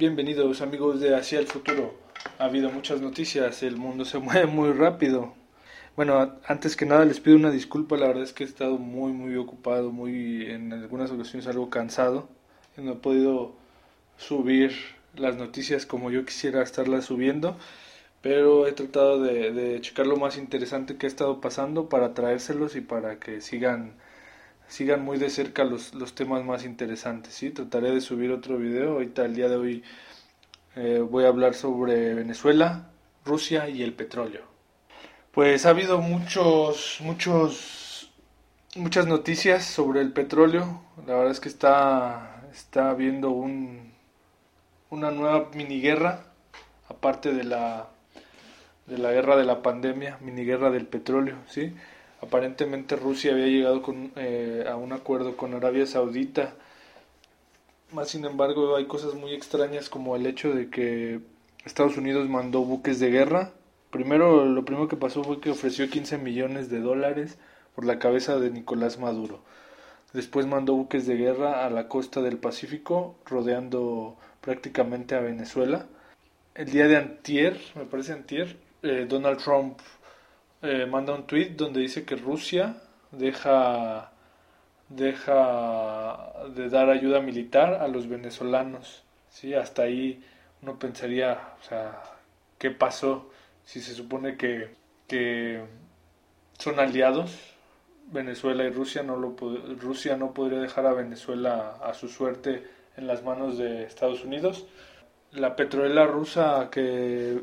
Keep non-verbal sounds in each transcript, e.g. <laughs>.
Bienvenidos amigos de Hacia el Futuro. Ha habido muchas noticias, el mundo se <laughs> mueve muy rápido. Bueno, antes que nada les pido una disculpa, la verdad es que he estado muy muy ocupado, muy en algunas ocasiones algo cansado. No he podido subir las noticias como yo quisiera estarlas subiendo, pero he tratado de, de checar lo más interesante que ha estado pasando para traérselos y para que sigan sigan muy de cerca los, los temas más interesantes. ¿sí? Trataré de subir otro video. Ahorita el día de hoy eh, voy a hablar sobre Venezuela, Rusia y el petróleo. Pues ha habido muchos, muchos, muchas noticias sobre el petróleo. La verdad es que está, está habiendo un, una nueva mini guerra, aparte de la, de la guerra de la pandemia, mini guerra del petróleo, ¿sí? Aparentemente Rusia había llegado con, eh, a un acuerdo con Arabia Saudita. Más sin embargo hay cosas muy extrañas como el hecho de que Estados Unidos mandó buques de guerra. Primero, lo primero que pasó fue que ofreció 15 millones de dólares por la cabeza de Nicolás Maduro. Después mandó buques de guerra a la costa del Pacífico, rodeando prácticamente a Venezuela. El día de antier, me parece antier, eh, Donald Trump eh, manda un tweet donde dice que Rusia deja deja de dar ayuda militar a los venezolanos. ¿sí? Hasta ahí uno pensaría, o sea, ¿qué pasó? Si se supone que, que son aliados, Venezuela y Rusia no, lo, Rusia no podría dejar a Venezuela a su suerte en las manos de Estados Unidos. La petrolera rusa que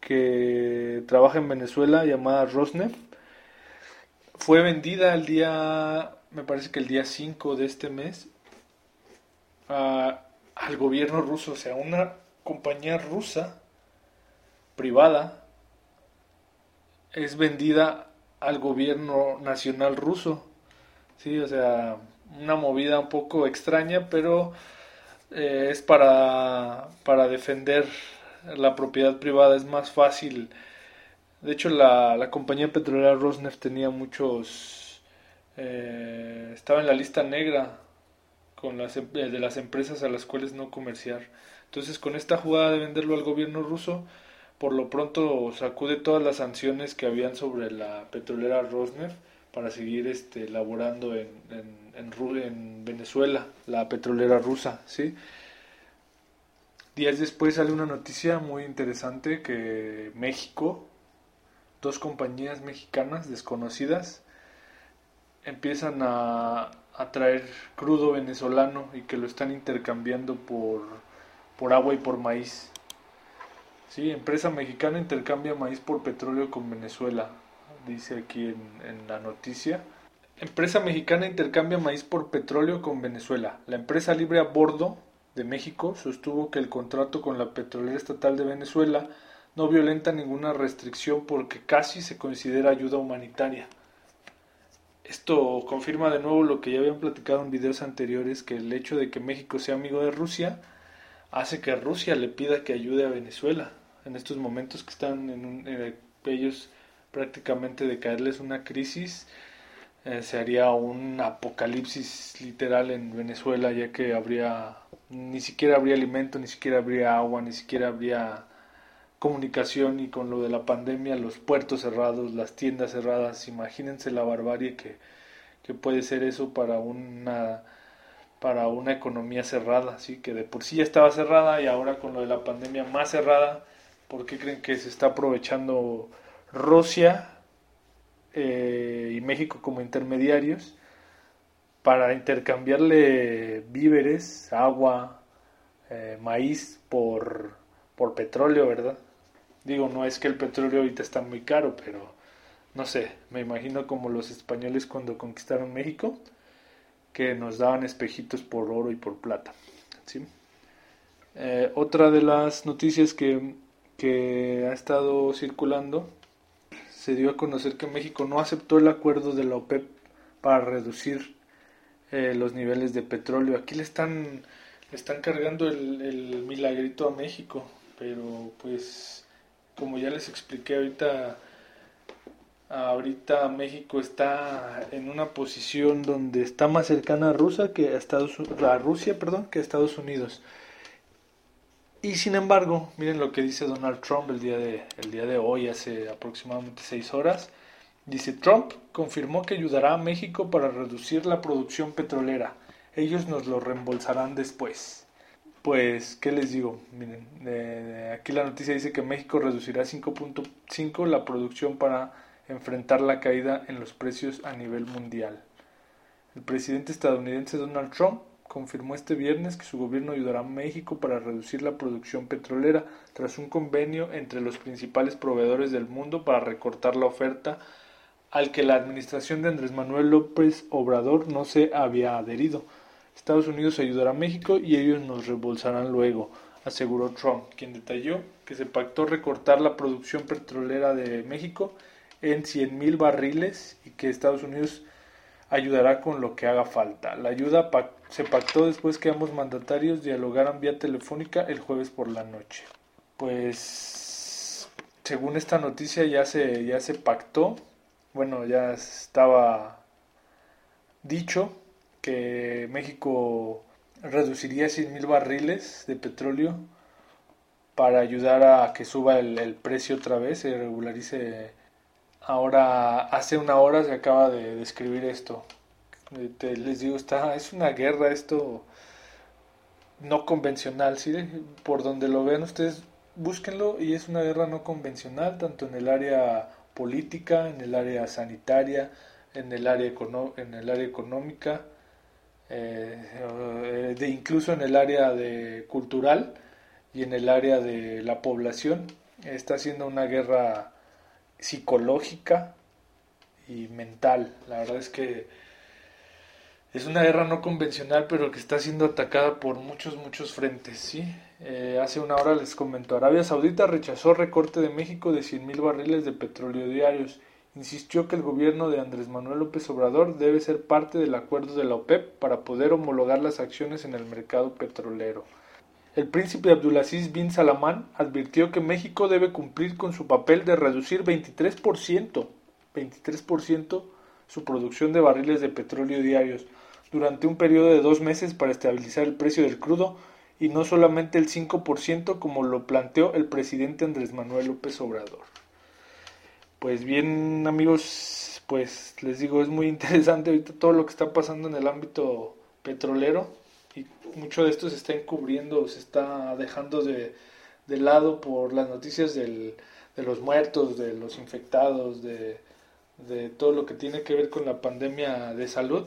que trabaja en Venezuela llamada Rosneft. Fue vendida el día, me parece que el día 5 de este mes, al gobierno ruso, o sea, una compañía rusa privada es vendida al gobierno nacional ruso. Sí, o sea, una movida un poco extraña, pero eh, es para, para defender la propiedad privada es más fácil. De hecho, la, la compañía petrolera Rosneft tenía muchos... Eh, estaba en la lista negra con las, em, de las empresas a las cuales no comerciar. Entonces, con esta jugada de venderlo al gobierno ruso, por lo pronto sacude todas las sanciones que habían sobre la petrolera Rosneft para seguir este, laborando en, en, en, en Venezuela, la petrolera rusa, ¿sí? Días después sale una noticia muy interesante que México, dos compañías mexicanas desconocidas, empiezan a, traer crudo venezolano y que lo están intercambiando por, por agua y por maíz. Sí, empresa mexicana intercambia maíz por petróleo con Venezuela, dice aquí en, en la noticia. Empresa mexicana intercambia maíz por petróleo con Venezuela. La empresa libre a bordo de México sostuvo que el contrato con la petrolera estatal de Venezuela no violenta ninguna restricción porque casi se considera ayuda humanitaria. Esto confirma de nuevo lo que ya habían platicado en videos anteriores, que el hecho de que México sea amigo de Rusia hace que Rusia le pida que ayude a Venezuela en estos momentos que están en eh, ellos prácticamente de caerles una crisis eh, se haría un apocalipsis literal en Venezuela ya que habría ni siquiera habría alimento, ni siquiera habría agua, ni siquiera habría comunicación y con lo de la pandemia, los puertos cerrados, las tiendas cerradas, imagínense la barbarie que, que puede ser eso para una para una economía cerrada, así que de por sí ya estaba cerrada y ahora con lo de la pandemia más cerrada, ¿por qué creen que se está aprovechando Rusia eh, y México como intermediarios para intercambiarle víveres, agua, eh, maíz por, por petróleo, ¿verdad? Digo, no es que el petróleo ahorita está muy caro, pero no sé, me imagino como los españoles cuando conquistaron México, que nos daban espejitos por oro y por plata. ¿sí? Eh, otra de las noticias que, que ha estado circulando, se dio a conocer que México no aceptó el acuerdo de la OPEP para reducir eh, los niveles de petróleo. Aquí le están, están cargando el, el milagrito a México, pero pues como ya les expliqué ahorita, ahorita México está en una posición donde está más cercana a Rusia que a Estados a Rusia, perdón, que a Estados Unidos. Y sin embargo, miren lo que dice Donald Trump el día de, el día de hoy, hace aproximadamente seis horas. Dice, Trump confirmó que ayudará a México para reducir la producción petrolera. Ellos nos lo reembolsarán después. Pues, ¿qué les digo? Miren, aquí la noticia dice que México reducirá 5.5 la producción para enfrentar la caída en los precios a nivel mundial. El presidente estadounidense Donald Trump confirmó este viernes que su gobierno ayudará a México para reducir la producción petrolera tras un convenio entre los principales proveedores del mundo para recortar la oferta al que la administración de Andrés Manuel López Obrador no se había adherido. Estados Unidos ayudará a México y ellos nos reembolsarán luego, aseguró Trump, quien detalló que se pactó recortar la producción petrolera de México en 100.000 barriles y que Estados Unidos ayudará con lo que haga falta. La ayuda se pactó después que ambos mandatarios dialogaran vía telefónica el jueves por la noche. Pues según esta noticia ya se ya se pactó, bueno, ya estaba dicho que México reduciría 100.000 barriles de petróleo para ayudar a que suba el, el precio otra vez, se regularice Ahora, hace una hora se acaba de describir esto. les digo, está, es una guerra esto no convencional, ¿sí? Por donde lo vean ustedes, búsquenlo y es una guerra no convencional, tanto en el área política, en el área sanitaria, en el área, en el área económica, eh, de incluso en el área de cultural y en el área de la población. Está siendo una guerra psicológica y mental. La verdad es que es una guerra no convencional, pero que está siendo atacada por muchos, muchos frentes. ¿sí? Eh, hace una hora les comentó, Arabia Saudita rechazó recorte de México de 100.000 barriles de petróleo diarios. Insistió que el gobierno de Andrés Manuel López Obrador debe ser parte del acuerdo de la OPEP para poder homologar las acciones en el mercado petrolero. El príncipe Abdulaziz bin Salamán advirtió que México debe cumplir con su papel de reducir 23%, 23% su producción de barriles de petróleo diarios durante un periodo de dos meses para estabilizar el precio del crudo y no solamente el 5% como lo planteó el presidente Andrés Manuel López Obrador. Pues bien amigos, pues les digo, es muy interesante ahorita todo lo que está pasando en el ámbito petrolero y mucho de esto se está encubriendo, se está dejando de, lado por las noticias del, de los muertos, de los infectados, de, de todo lo que tiene que ver con la pandemia de salud,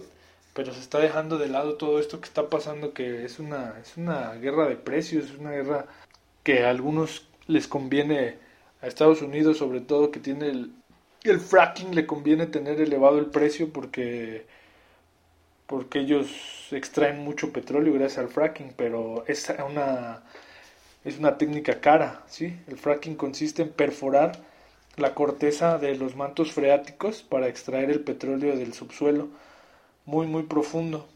pero se está dejando de lado todo esto que está pasando, que es una, es una guerra de precios, es una guerra que a algunos les conviene, a Estados Unidos sobre todo, que tiene el, el fracking, le conviene tener elevado el precio porque porque ellos extraen mucho petróleo gracias al fracking, pero es una, es una técnica cara, ¿sí? El fracking consiste en perforar la corteza de los mantos freáticos para extraer el petróleo del subsuelo muy muy profundo.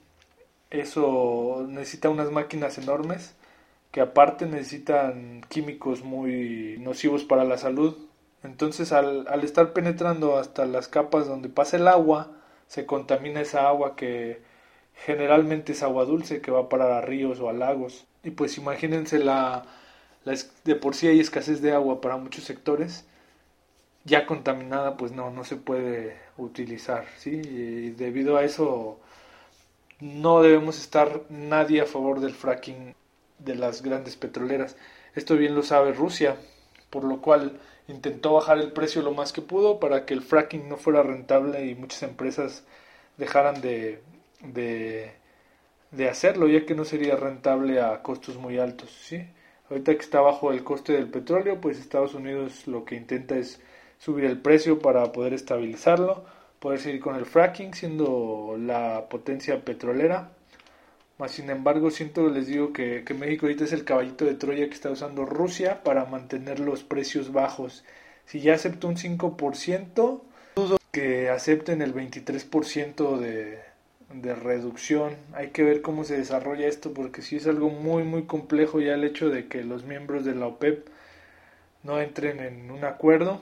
Eso necesita unas máquinas enormes que aparte necesitan químicos muy nocivos para la salud. Entonces al, al estar penetrando hasta las capas donde pasa el agua, se contamina esa agua que generalmente es agua dulce que va a parar a ríos o a lagos. Y pues imagínense la, de por sí hay escasez de agua para muchos sectores, ya contaminada pues no, no se puede utilizar, ¿sí? Y debido a eso no debemos estar nadie a favor del fracking de las grandes petroleras. Esto bien lo sabe Rusia, por lo cual intentó bajar el precio lo más que pudo para que el fracking no fuera rentable y muchas empresas dejaran de, de, hacerlo, ya que no sería rentable a costos muy altos. ¿sí? Ahorita que está bajo el coste del petróleo, pues Estados Unidos lo que intenta es subir el precio para poder estabilizarlo, poder seguir con el fracking, siendo la potencia petrolera. Más sin embargo, siento, les digo que, que México ahorita es el caballito de Troya que está usando Rusia para mantener los precios bajos. Si ya aceptó un 5%, dudo que acepten el 23% de, de reducción. Hay que ver cómo se desarrolla esto porque si es algo muy muy complejo ya el hecho de que los miembros de la OPEP no entren en un acuerdo.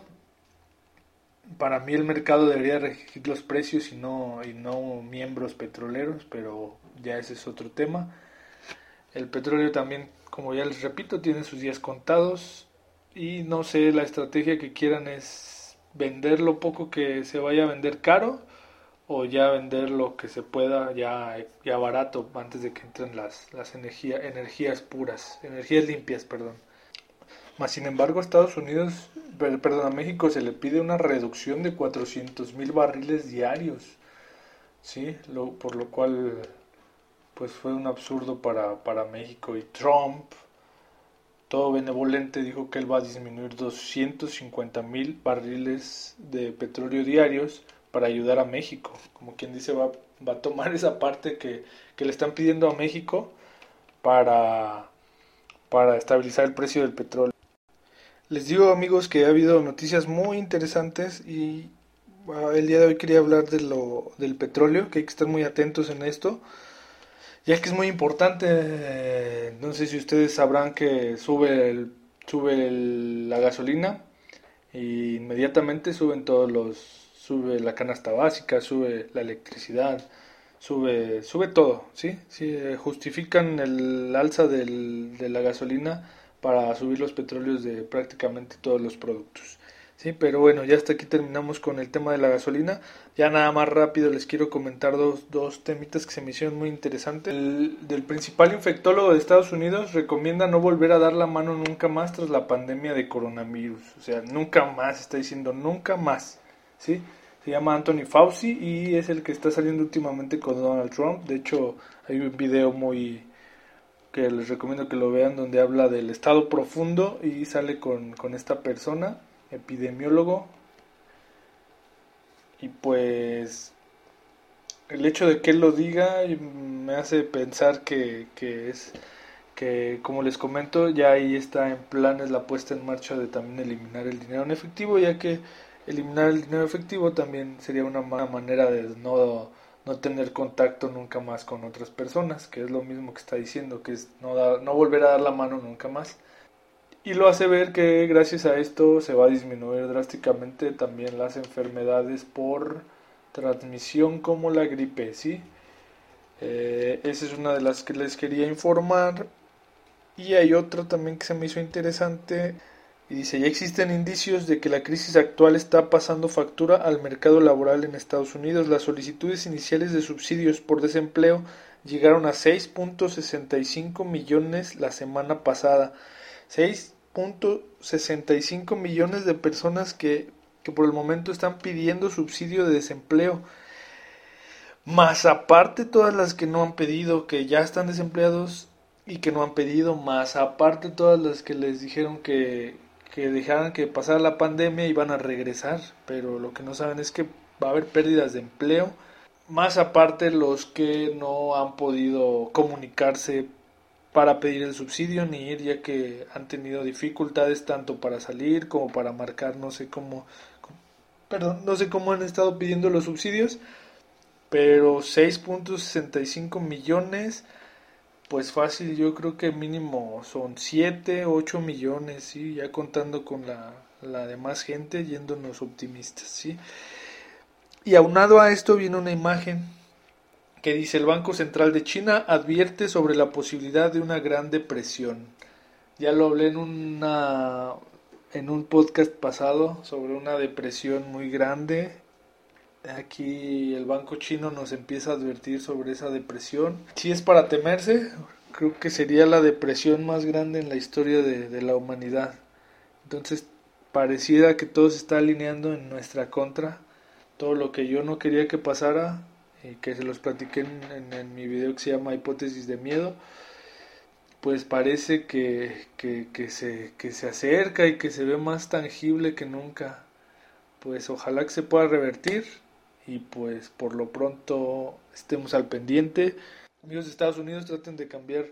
Para mí el mercado debería regir los precios y no, y no miembros petroleros, pero ya ese es otro tema. El petróleo también como ya les repito, tiene sus días contados y no sé, la estrategia que quieran es vender lo poco que se vaya a vender caro o ya vender lo que se pueda ya, ya barato antes de que entren las, las energía, energías puras, energías limpias, perdón. Más sin embargo, a Estados Unidos, perdón, a México se le pide una reducción de 400 mil barriles diarios, ¿sí? Por lo cual, pues fue un absurdo para, para México. Y Trump, todo benevolente, dijo que él va a disminuir 250 mil barriles de petróleo diarios para ayudar a México. Como quien dice, va, va a tomar esa parte que, que le están pidiendo a México para, para estabilizar el precio del petróleo. Les digo amigos que ha habido noticias muy interesantes y ah, el día de hoy quería hablar de lo, del petróleo, que hay que estar muy atentos en esto, ya que es muy importante, no sé si ustedes sabrán que sube, el, sube la gasolina y inmediatamente suben todos los, sube la canasta básica, sube la electricidad, sube, sube todo, ¿sí? sí justifican el alza del, de la gasolina para subir los petróleos de prácticamente todos los productos. Sí, pero bueno, ya hasta aquí terminamos con el tema de la gasolina. Ya nada más rápido les quiero comentar dos, dos temitas que se me hicieron muy interesantes. El del principal infectólogo de Estados Unidos recomienda no volver a dar la mano nunca más tras la pandemia de coronavirus. O sea, nunca más, está diciendo nunca más. ¿sí? Se llama Anthony Fauci y es el que está saliendo últimamente con Donald Trump. De hecho, hay un video muy, que les recomiendo que lo vean, donde habla del estado profundo y sale con, con esta persona, epidemiólogo. Y pues el hecho de que él lo diga me hace pensar que, que es que como les comento ya ahí está en planes la puesta en marcha de también eliminar el dinero en efectivo ya que eliminar el dinero efectivo también sería una manera de no no tener contacto nunca más con otras personas, que es lo mismo que está diciendo, que es no, dar, no volver a dar la mano nunca más. Y lo hace ver que gracias a esto se va a disminuir drásticamente también las enfermedades por transmisión como la gripe, ¿sí? Eh, esa es una de las que les quería informar. Y hay otra también que se me hizo interesante y dice, ya existen indicios de que la crisis actual está pasando factura al mercado laboral en Estados Unidos. Las solicitudes iniciales de subsidios por desempleo llegaron a 6.65 millones la semana pasada. 6.65 millones de personas que, que por el momento están pidiendo subsidio de desempleo. Más aparte todas las que no han pedido, que ya están desempleados y que no han pedido, más aparte todas las que les dijeron que, que dejaran que pasara la pandemia y van a regresar, pero lo que no saben es que va a haber pérdidas de empleo, más aparte los que no han podido comunicarse para pedir el subsidio ni ir ya que han tenido dificultades tanto para salir como para marcar no sé cómo perdón no sé cómo han estado pidiendo los subsidios pero 6.65 millones pues fácil, yo creo que mínimo son 7, 8 millones, ¿sí? ya contando con la, la demás gente, yéndonos optimistas. ¿sí? Y aunado a esto viene una imagen que dice el Banco Central de China advierte sobre la posibilidad de una gran depresión. Ya lo hablé en una en un podcast pasado sobre una depresión muy grande. Aquí el banco chino nos empieza a advertir sobre esa depresión. Si es para temerse, creo que sería la depresión más grande en la historia de, la humanidad. Entonces pareciera que todo se está alineando en nuestra contra. Todo lo que yo no quería que pasara, y que se los platiqué en, mi video que se llama Hipótesis de Miedo, pues parece que, que, que, se, que se acerca y que se ve más tangible que nunca. Pues ojalá que se pueda revertir y pues por lo pronto estemos al pendiente amigos de Estados Unidos traten de cambiar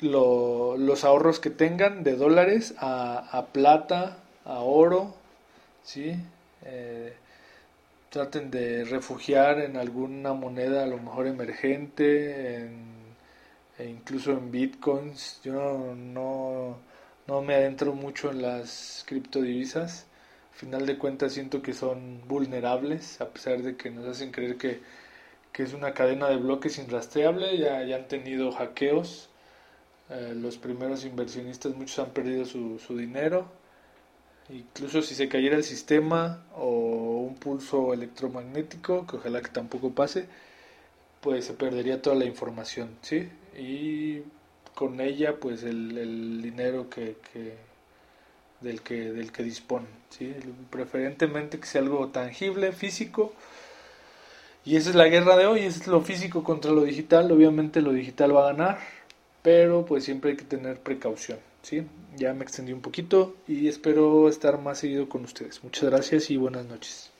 los ahorros que tengan de dólares a, plata, a oro, ¿sí? Eh, traten de refugiar en alguna moneda a lo mejor emergente, e incluso en bitcoins. Yo no, no me adentro mucho en las criptodivisas. Al final de cuentas siento que son vulnerables, a pesar de que nos hacen creer que que es una cadena de bloques inrastreable, ya, ya han tenido hackeos Eh, los primeros inversionistas, muchos han perdido su, su dinero. Incluso si se cayera el sistema o un pulso electromagnético, que ojalá que tampoco pase, pues se perdería toda la información, ¿sí? Y con ella, pues el, el dinero que, que, del que del que disponen, ¿sí? Preferentemente que sea algo tangible, físico. Y esa es la guerra de hoy, es lo físico contra lo digital. Obviamente lo digital va a ganar, pero pues siempre hay que tener precaución, ¿sí? Ya me extendí un poquito y espero estar más seguido con ustedes. Muchas gracias y buenas noches.